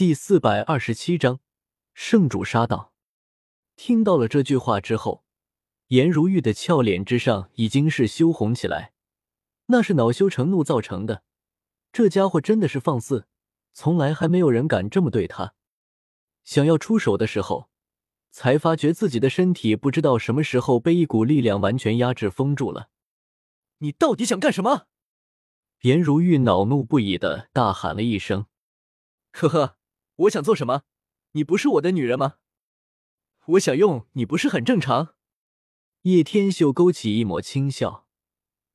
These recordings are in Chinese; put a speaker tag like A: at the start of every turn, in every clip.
A: 第四百二十七章，圣主杀道。听到了这句话之后，颜如玉的俏脸之上已经是羞红起来，那是恼羞成怒造成的。这家伙真的是放肆，从来还没有人敢这么对他。想要出手的时候，才发觉自己的身体不知道什么时候被一股力量完全压制封住了。
B: 你到底想干什么？
A: 颜如玉恼怒不已的大喊了一声：“
B: 呵呵。”我想做什么？你不是我的女人吗？我想用你不是很正常？
A: 叶天秀勾起一抹轻笑，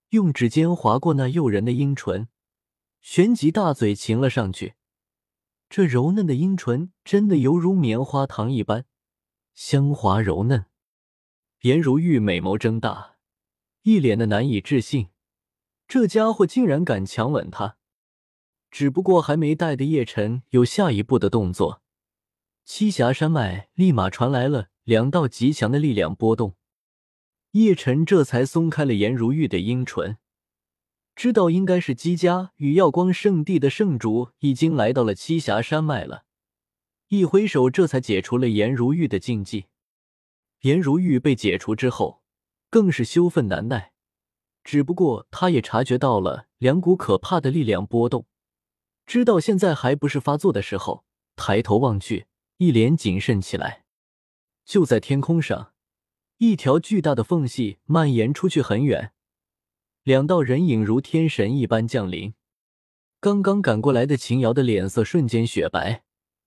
A: 用指尖划过那诱人的樱唇，旋即大嘴擒了上去。这柔嫩的樱唇真的犹如棉花糖一般香滑柔嫩。颜如玉美眸睁大，一脸的难以置信，这家伙竟然敢强吻她。只不过还没带的叶晨有下一步的动作，栖霞山脉立马传来了两道极强的力量波动，叶晨这才松开了颜如玉的樱唇，知道应该是姬家与耀光圣地的圣主已经来到了栖霞山脉了，一挥手，这才解除了颜如玉的禁忌。颜如玉被解除之后，更是羞愤难耐，只不过他也察觉到了两股可怕的力量波动。知道现在还不是发作的时候，抬头望去，一脸谨慎起来。就在天空上，一条巨大的缝隙蔓延出去很远，两道人影如天神一般降临。刚刚赶过来的秦瑶的脸色瞬间雪白，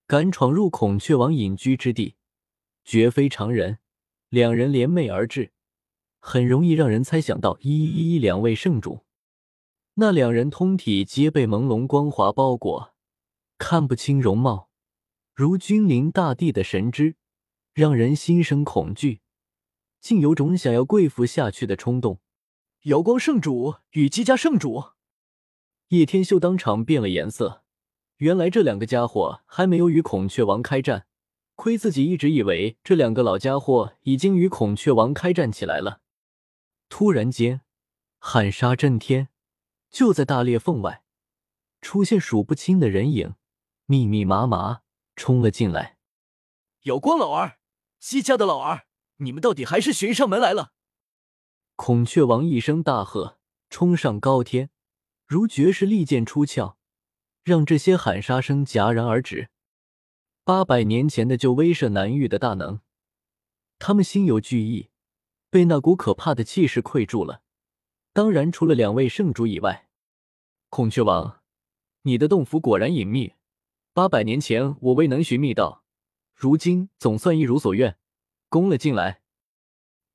A: 敢闯入孔雀王隐居之地，绝非常人。两人联袂而至，很容易让人猜想到一一一两位圣主。那两人通体皆被朦胧光华包裹，看不清容貌，如君临大地的神祗，让人心生恐惧，竟有种想要跪伏下去的冲动。
B: 瑶光圣主与姬家圣主，
A: 叶天秀当场变了颜色。原来这两个家伙还没有与孔雀王开战，亏自己一直以为这两个老家伙已经与孔雀王开战起来了。突然间，喊杀震天。就在大裂缝外，出现数不清的人影，密密麻麻冲了进来。
B: 有光老儿，西家的老儿，你们到底还是寻上门来了！
A: 孔雀王一声大喝，冲上高天，如绝世利剑出鞘，让这些喊杀声戛然而止。八百年前的就威慑南域的大能，他们心有惧意，被那股可怕的气势困住了。当然，除了两位圣主以外，孔雀王，你的洞府果然隐秘。八百年前我未能寻觅到，如今总算一如所愿，攻了进来。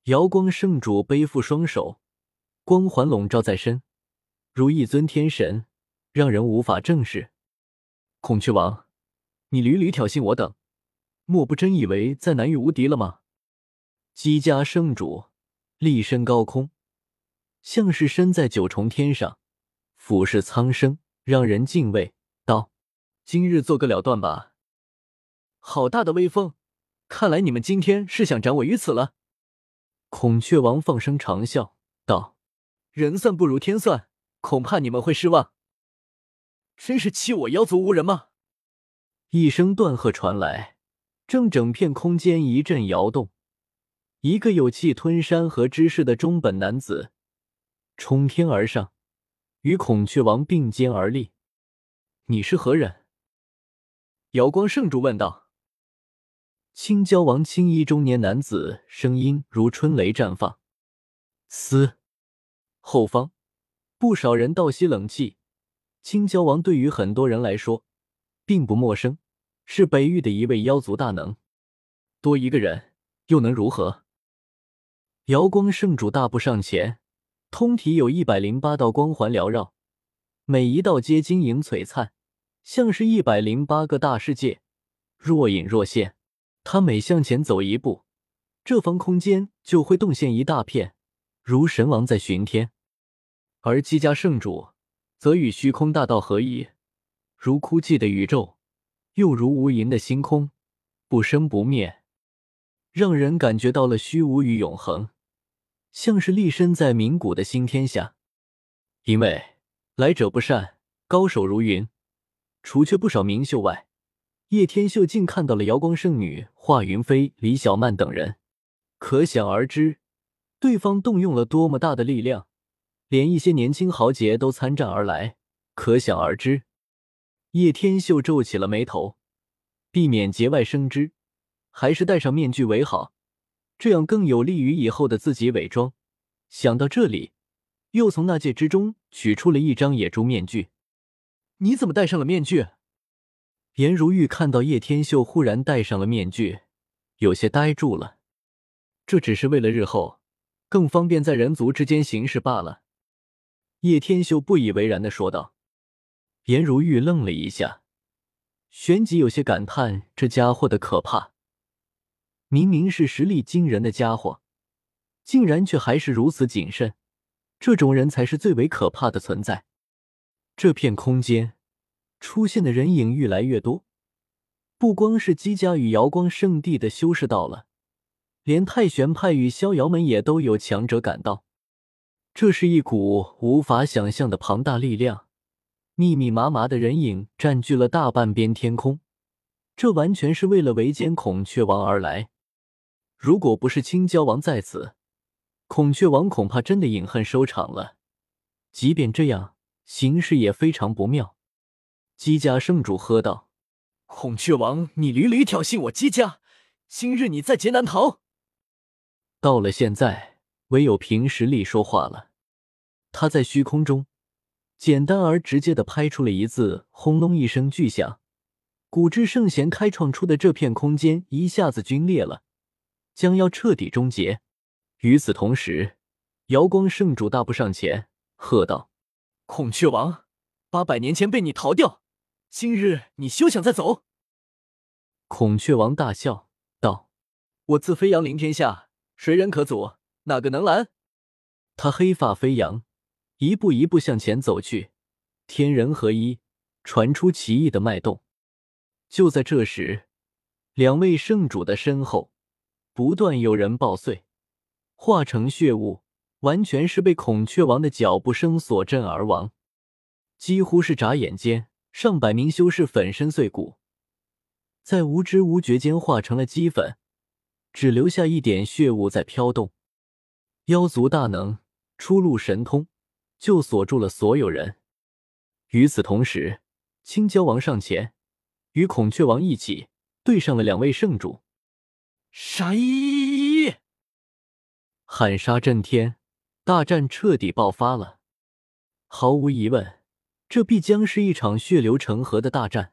A: 瑶光圣主背负双手，光环笼罩在身，如一尊天神，让人无法正视。孔雀王，你屡屡挑衅我等，莫不真以为在南域无敌了吗？姬家圣主立身高空。像是身在九重天上，俯视苍生，让人敬畏。道：“今日做个了断吧。”
B: 好大的威风！看来你们今天是想斩我于此了。
A: 孔雀王放声长笑道：“
B: 人算不如天算，恐怕你们会失望。真是欺我妖族无人吗？”
A: 一声断喝传来，正整片空间一阵摇动，一个有气吞山河之势的中本男子。冲天而上，与孔雀王并肩而立。你是何人？
B: 瑶光圣主问道。
A: 青蛟王青衣中年男子声音如春雷绽放。嘶！后方不少人倒吸冷气。青蛟王对于很多人来说并不陌生，是北域的一位妖族大能。多一个人又能如何？瑶光圣主大步上前。通体有一百零八道光环缭绕，每一道皆晶莹璀璨，像是一百零八个大世界，若隐若现。他每向前走一步，这方空间就会动现一大片，如神王在巡天。而姬家圣主则与虚空大道合一，如枯寂的宇宙，又如无垠的星空，不生不灭，让人感觉到了虚无与永恒。像是立身在冥谷的新天下，因为来者不善，高手如云，除却不少名秀外，叶天秀竟看到了瑶光圣女华云飞、李小曼等人，可想而知，对方动用了多么大的力量，连一些年轻豪杰都参战而来，可想而知。叶天秀皱起了眉头，避免节外生枝，还是戴上面具为好，这样更有利于以后的自己伪装。想到这里，又从纳戒之中取出了一张野猪面具。
B: 你怎么戴上了面具？
A: 颜如玉看到叶天秀忽然戴上了面具，有些呆住了。
B: 这只是为了日后更方便在人族之间行事罢了。
A: 叶天秀不以为然的说道。颜如玉愣了一下，旋即有些感叹：这家伙的可怕。明明是实力惊人的家伙，竟然却还是如此谨慎。这种人才是最为可怕的存在。这片空间。出现的人影越来越多，不光是姬家与瑶光圣地的修士到了，连太玄派与逍遥门也都有强者赶到。这是一股无法想象的庞大力量，密密麻麻的人影占据了大半边天空，这完全是为了围歼孔雀王而来。如果不是青蛟王在此，孔雀王恐怕真的饮恨收场了。即便这样，形势也非常不妙。姬家圣主喝道：“
B: 孔雀王，你屡屡挑衅我姬家，今日你在劫难逃。”
A: 到了现在，唯有凭实力说话了。他在虚空中简单而直接的拍出了一字，轰隆一声巨响，古之圣贤开创出的这片空间一下子龟裂了，将要彻底终结。与此同时，瑶光圣主大步上前，喝道：“
B: 孔雀王，八百年前被你逃掉。”今日你休想再走！
A: 孔雀王大笑道：“
B: 我自飞扬临天下，谁人可阻？哪个能拦？”
A: 他黑发飞扬，一步一步向前走去，天人合一，传出奇异的脉动。就在这时，两位圣主的身后不断有人爆碎，化成血雾，完全是被孔雀王的脚步声所震而亡，几乎是眨眼间。上百名修士粉身碎骨，在无知无觉间化成了齑粉，只留下一点血雾在飘动。妖族大能，初露神通，就锁住了所有人。与此同时，青蛟王上前，与孔雀王一起对上了两位圣主。
B: 杀一！
A: 喊杀震天，大战彻底爆发了。毫无疑问。这必将是一场血流成河的大战。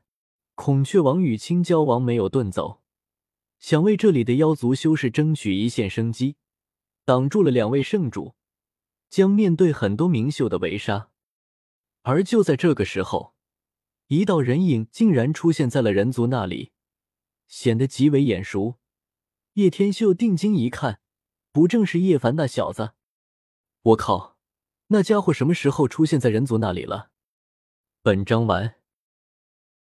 A: 孔雀王与青蛟王没有遁走，想为这里的妖族修士争取一线生机，挡住了两位圣主，将面对很多明秀的围杀。而就在这个时候，一道人影竟然出现在了人族那里，显得极为眼熟。叶天秀定睛一看，不正是叶凡那小子？我靠，那家伙什么时候出现在人族那里了？本章完。